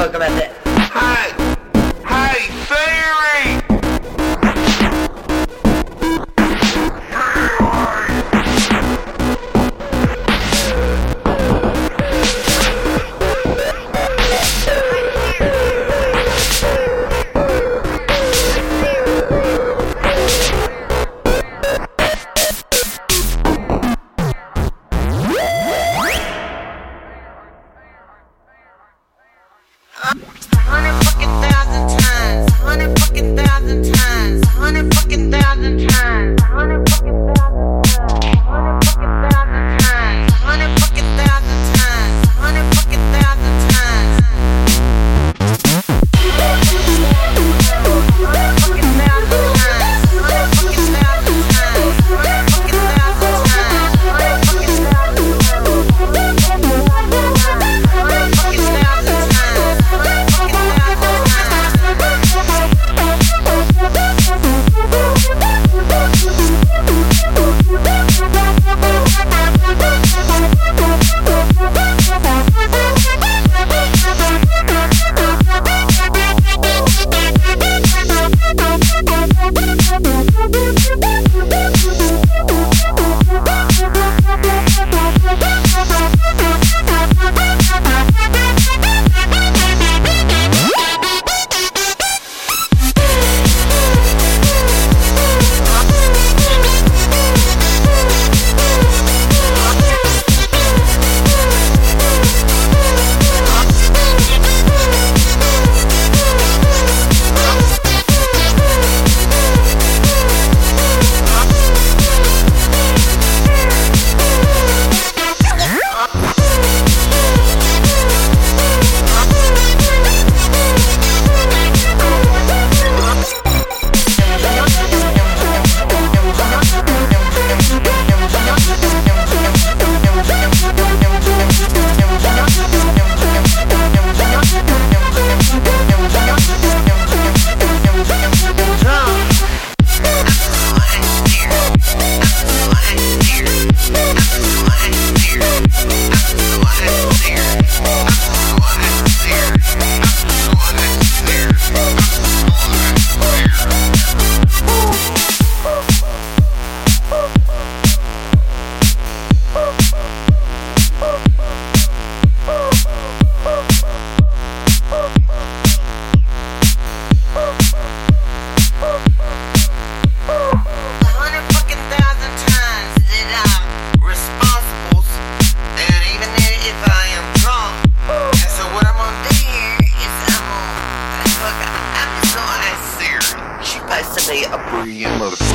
பார்க்கலாம் brilliant motherfucker.